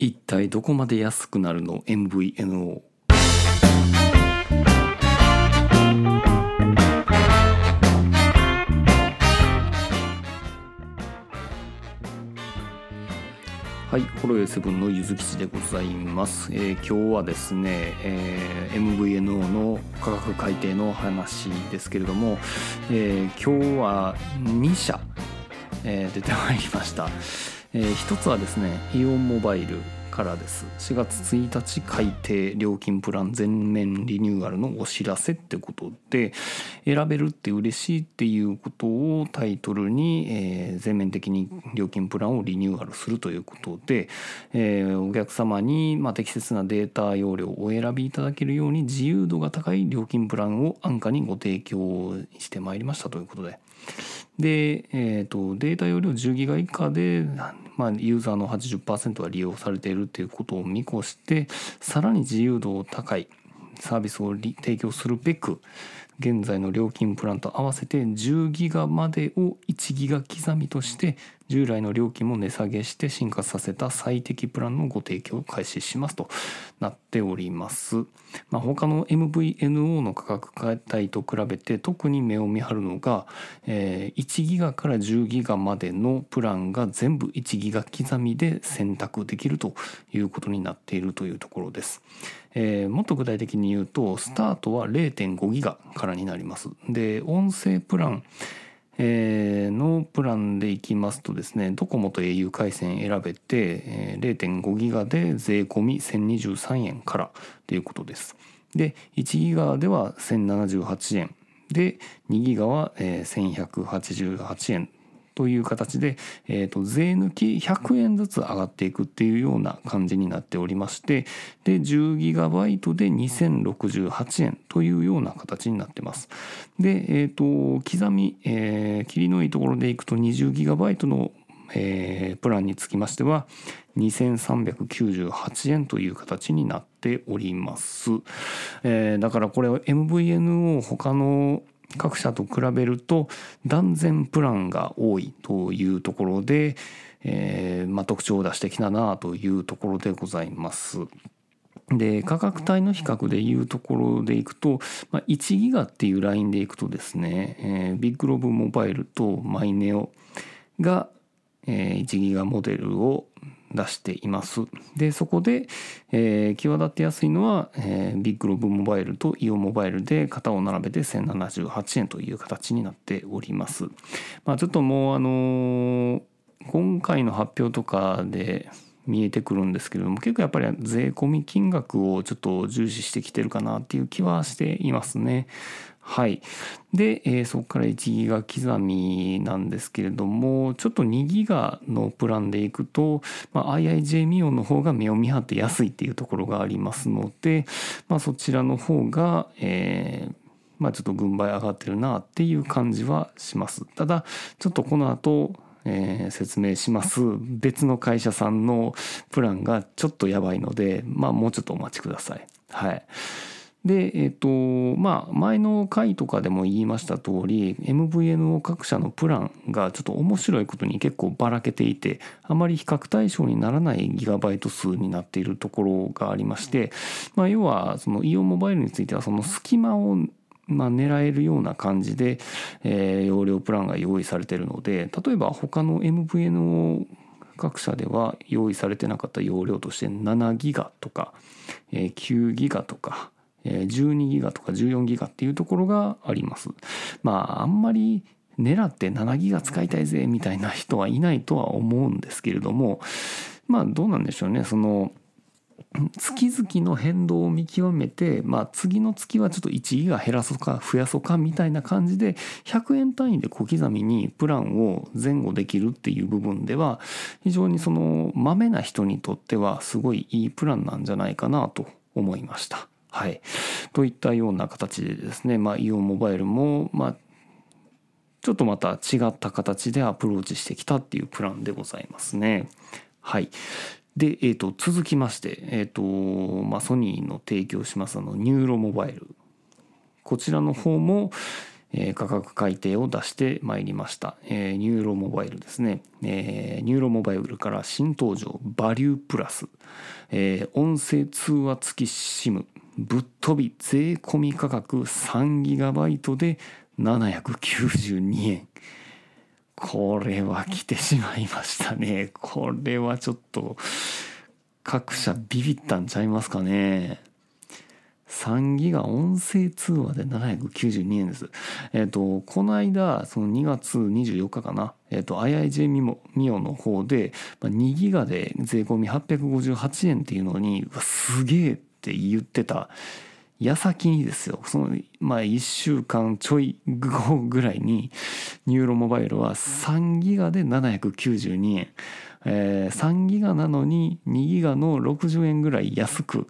一体どこまで安くなるの？MVNO はい、ホロエセブンのゆずきちでございます、えー今日はですね、えー MVNO の価格改定の話ですけれども、えー今日は2社、えー出てまいりました、えー一つはですねイオンモバイルからです4月1日改定料金プラン全面リニューアルのお知らせってことで選べるって嬉しいっていうことをタイトルに、えー全面的に料金プランをリニューアルするということで、えーお客様に、まあ、適切なデータ容量をお選びいただけるように自由度が高い料金プランを安価にご提供してまいりましたということで。で、えー、とデータ容量10ギガ以下で、まあ、ユーザーの80%は利用されているということを見越してさらに自由度高いサービスを提供するべく現在の料金プランと合わせて10ギガまでを1ギガ刻みとして従来の料金も値下げして進化させた最適プランのご提供を開始しますとなっております。まあ、他の MVNO の価格帯と比べて特に目を見張るのが、えー1ギガから10ギガまでのプランが全部1ギガ刻みで選択できるということになっているというところです。えーもっと具体的に言うとスタートは0.5ギガからになります。で音声プランえーのプランでいきますとですねドコモと au 回線選べて、えー0.5ギガで税込み1023円からということです。で1ギガでは1078円で2ギガは、えー1188円という形で、えー、と税抜き100円ずつ上がっていくっていうような感じになっておりましてで 10GB で2068円というような形になってます。で、えー、と刻み、えー、切りのいいところでいくと 20GB のえープランにつきましては2398円という形になっております、えーだからこれは MVN を他の各社と比べると断然プランが多いというところで、えーまあ、特徴を出してきたなというところでございます。で価格帯の比較でいうところでいくと、まあ、1ギガっていうラインでいくとですね、えービッグロブモバイルとマイネオが、えー1ギガモデルを出しています。でそこで、えー際立ってやすいのは、えービッグロブモバイルとイオンモバイルで型を並べて1078円という形になっております。まあ、ちょっともうあのー今回の発表とかで見えてくるんですけれども結構やっぱり税込み金額をちょっと重視してきてるかなっていう気はしていますね。はい、で、えーそこから1ギガ刻みなんですけれどもちょっと2ギガのプランでいくと、まあ、IIJ ミオンの方が目を見張って安いっていうところがありますので、まあ、そちらの方が、えーまあ、ちょっと軍配上がってるなっていう感じはします。ただちょっとこの後えー説明します別の会社さんのプランがちょっとやばいのでまあもうちょっとお待ちください。はいでえっ、とまあ前の回とかでも言いました通り MVNO 各社のプランがちょっと面白いことに結構ばらけていてあまり比較対象にならないギガバイト数になっているところがありまして、まあ、要はそのイオンモバイルについてはその隙間をまあ、狙えるような感じで、えー容量プランが用意されてるので例えば他の MVNO 各社では用意されてなかった容量として7ギガとか、えー9ギガとか、えー12ギガとか14ギガっていうところがあります。まああんまり狙って7ギガ使いたいぜみたいな人はいないとは思うんですけれどもまあどうなんでしょうねその月々の変動を見極めて、まあ、次の月はちょっと1ギガ減らそうか増やそうかみたいな感じで100円単位で小刻みにプランを前後できるっていう部分では非常にそのまめな人にとってはすごいいいプランなんじゃないかなと思いました。はい、といったような形でですね、まあ、イオンモバイルも、まあ、ちょっとまた違った形でアプローチしてきたっていうプランでございますね。はい。で、えー、と続きまして、えーとまあ、ソニーの提供しますあの nuro モバイル。こちらの方も、えー、価格改定を出してまいりました、えー、 nuro モバイルですね、えー、 nuro モバイルから新登場バリュープラス、えー、音声通話付き SIM ぶっ飛び税込み価格 3GB で792円。これは来てしまいましたね。これはちょっと各社ビビったんちゃいますかね。3ギガ音声通話で792円です。えっ、ー、と、この間、その2月24日かな、えっ、ー、と、IIJ ミモミオの方で、2ギガで税込み858円っていうのに、すげえって言ってた矢先にですよ、その、まあ1週間ちょい後ぐらいに、ニューロモバイルは3ギガで792円。えー、3ギガなのに2ギガの60円ぐらい安く、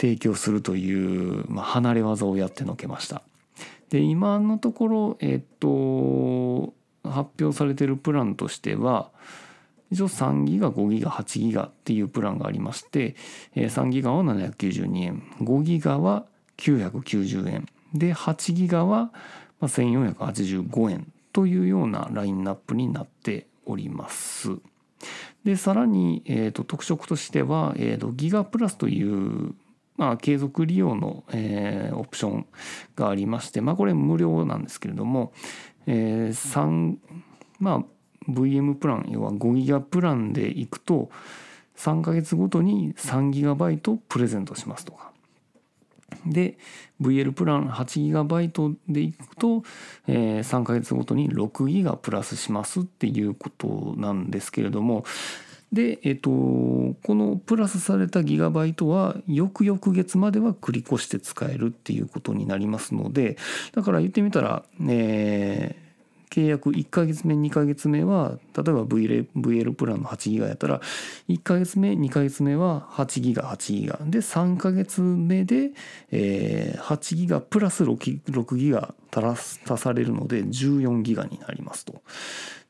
提供するという、まあ、離れ技をやってのけました。で今のところ、えっと、発表されてるプランとしては一応3ギガ5ギガ8ギガっていうプランがありまして3ギガは792円5ギガは990円で8ギガは1485円というようなラインナップになっております。でさらに、えーと、特色としては、えーとギガプラスというまあ、継続利用の、えー、オプションがありまして、まあ、これ無料なんですけれども、えー、3まあ VM プラン要は5ギガプランでいくと3ヶ月ごとに3ギガバイトプレゼントしますとか。で VL プラン8ギガバイトでいくと、えー、3ヶ月ごとに6ギガプラスしますっていうことなんですけれども。で、えっと、このプラスされたギガバイトは翌々月までは繰り越して使えるっていうことになりますのでだから言ってみたら、えー、契約1ヶ月目2ヶ月目は例えば VL, VL プランの8ギガやったら1ヶ月目2ヶ月目は8ギガ8ギガで3ヶ月目で、えー、8ギガプラス 6, 6ギガ足されるので14ギガになりますと。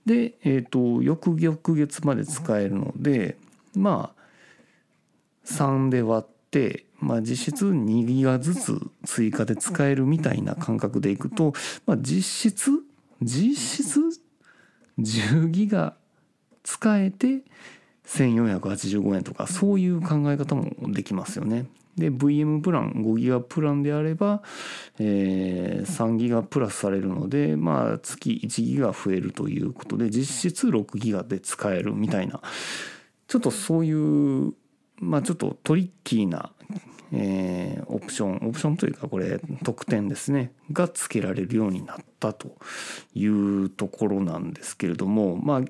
で、えーと、翌々月まで使えるのでまあ3で割って、まあ、実質2ギガずつ追加で使えるみたいな感覚でいくと、まあ、実質実質10ギガ使えて1485円とかそういう考え方もできますよね。で VM プラン5ギガプランであれば、えー、3ギガプラスされるのでまあ月1ギガ増えるということで実質6ギガで使えるみたいなちょっとそういうまあちょっとトリッキーなえー、オプションオプションというかこれ特典ですね。が付けられるようになったというところなんですけれどもまあ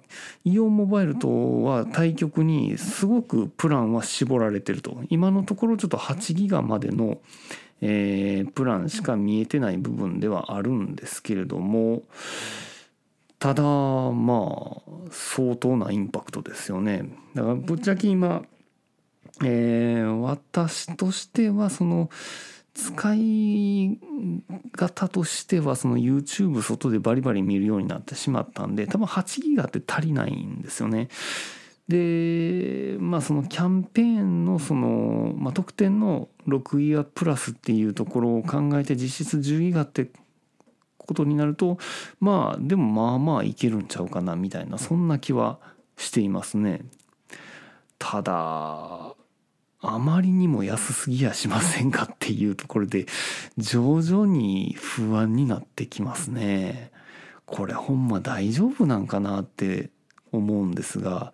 イオンモバイルとは対局にすごくプランは絞られてると。今のところちょっと8ギガまでの、えー、プランしか見えてない部分ではあるんですけれどもただまあ相当なインパクトですよね。だからぶっちゃけ今えー、私としてはその使い方としてはその YouTube 外でバリバリ見るようになってしまったんで多分8ギガって足りないんですよね。でまあそのキャンペーンのその、まあ、特典の6ギガプラスっていうところを考えて実質10ギガってことになるとまあでもまあまあいけるんちゃうかなみたいなそんな気はしていますね。ただあまりにも安すぎやしませんかっていうところで徐々に不安になってきますね。これほんま大丈夫なんかなって思うんですが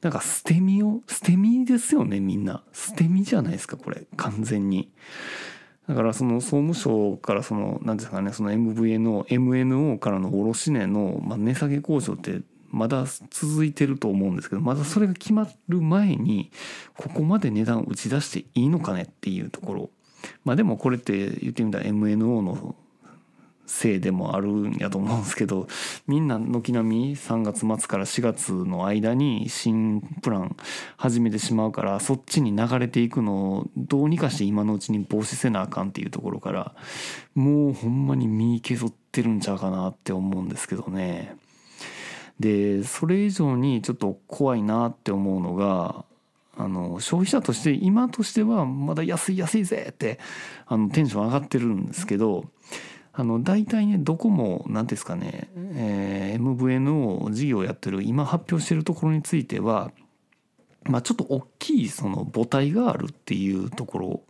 なんか捨て身を捨て身ですよねみんな捨て身じゃないですかこれ完全に。だからその総務省からその何ですかねその MVNO MNO からの卸値の値下げ交渉ってまだ続いてると思うんですけどまだそれが決まる前にここまで値段を打ち出していいのかねっていうところまあでもこれって言ってみたら MNO のせいでもあるんやと思うんですけどみんな軒並み3月末から4月の間に新プラン始めてしまうからそっちに流れていくのをどうにかして今のうちに防止せなあかんっていうところからもうほんまに身削ってるんちゃうかなって思うんですけどね。でそれ以上にちょっと怖いなって思うのがあの消費者として今としてはまだ安い安いぜってあのテンション上がってるんですけどあの大体ねどこも何ですかね、えー、MVNO 事業をやってる今発表してるところについてはまあちょっと大きいその母体があるっていうところ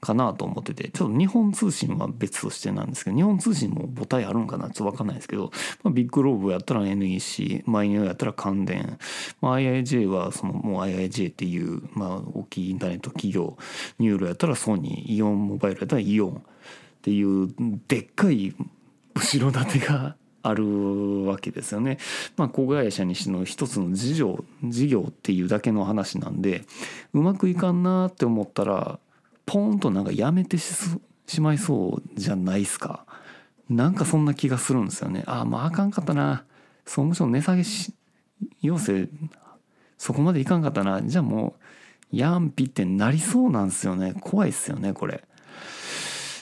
かなと思っててちょっと日本通信は別としてなんですけど日本通信も母体あるんかなちょっと分かんないですけど、まあ、 BIGLOBE やったら NEC mineo やったら関電、まあ、IIJ はそのもう IIJ っていう、まあ、大きいインターネット企業 nuro やったらソニーイオンモバイルやったらイオンっていうでっかい後ろ盾があるわけですよね。まあ、子会社にしの一つの事業事業っていうだけの話なんでうまくいかんなって思ったらポーンとなんかやめてしまいそうじゃないですか。なんかそんな気がするんですよね。ああまああかんかったな。総務省値下げし要請そこまでいかんかったな。じゃあもうやんぴってなりそうなんですよね。怖いっすよねこれ。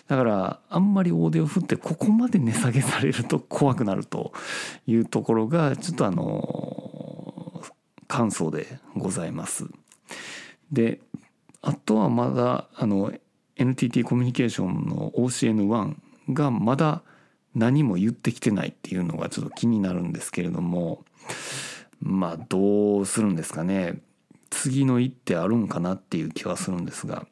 だからあんまり大手を振ってここまで値下げされると怖くなるというところがちょっとあの感想でございます。であとはまだあの NTT コミュニケーションの OCN1 がまだ何も言ってきてないっていうのがちょっと気になるんですけれどもまあどうするんですかね。次の一手あるんかなっていう気はするんですが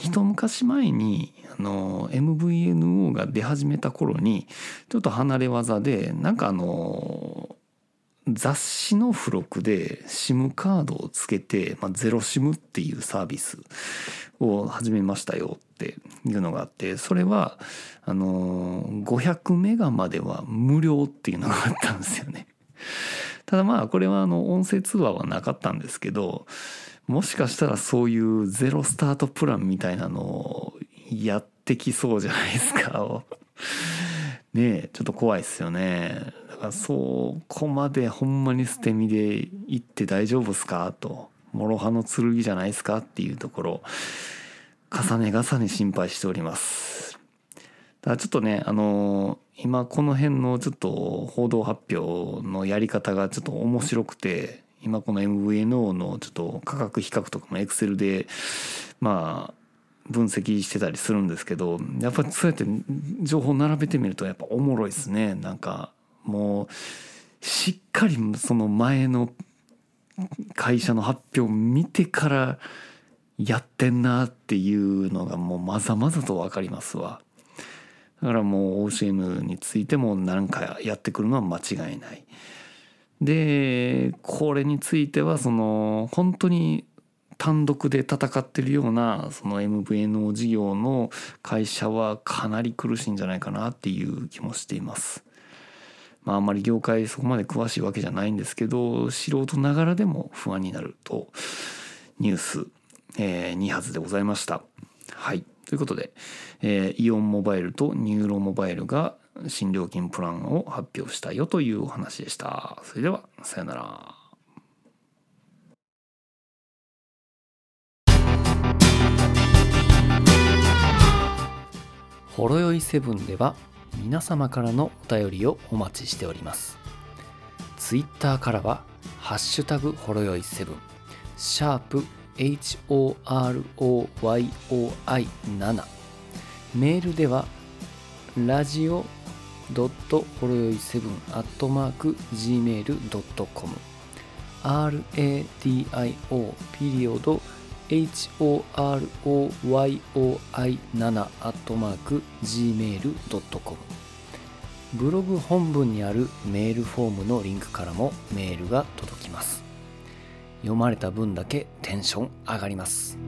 一昔前にあの MVNO が出始めた頃にちょっと離れ技でなんかあの雑誌の付録で SIM カードをつけて、まあ、ゼロ SIM っていうサービスを始めましたよっていうのがあってそれはあの500メガまでは無料っていうのがあったんですよね。ただまあこれはあの音声通話はなかったんですけどもしかしたらそういうゼロスタートプランみたいなのをやってきそうじゃないですか。ねちょっと怖いですよね。だからそこまでほんまに捨て身で行って大丈夫っすか？と。諸刃の剣じゃないですか？っていうところ。重ね重ね心配しております。だからちょっとねあの今この辺のちょっと報道発表のやり方がちょっと面白くて今この MVNO のちょっと価格比較とかもエクセルでまあ分析してたりするんですけどやっぱりそうやって情報並べてみるとやっぱおもろいですね。なんかもうしっかりその前の会社の発表を見てからやってんなっていうのがもうまざまざと分かりますわ。だからもう OCN についても何かやってくるのは間違いない。でこれについてはその本当に単独で戦ってるようなその MVNO 事業の会社はかなり苦しいんじゃないかなっていう気もしていますまああんまり業界そこまで詳しいわけじゃないんですけど素人ながらでも不安になるとニュース、えー、2発でございました。はいということで、えー、イオンモバイルとニューロモバイルが新料金プランを発表したよというお話でした。それではさよなら。ほろよいセブンでは皆様からのお便りをお待ちしております。ツイッターからは「ハッシュタグほろよい7」シャープ HOROYOI7 メールではラジオドットほろよい7アットマーク Gmail.com RADIO ピリオド horoyoi7-gmail.com ブログ本文にあるメールフォームのリンクからもメールが届きます。読まれた分だけテンション上がります。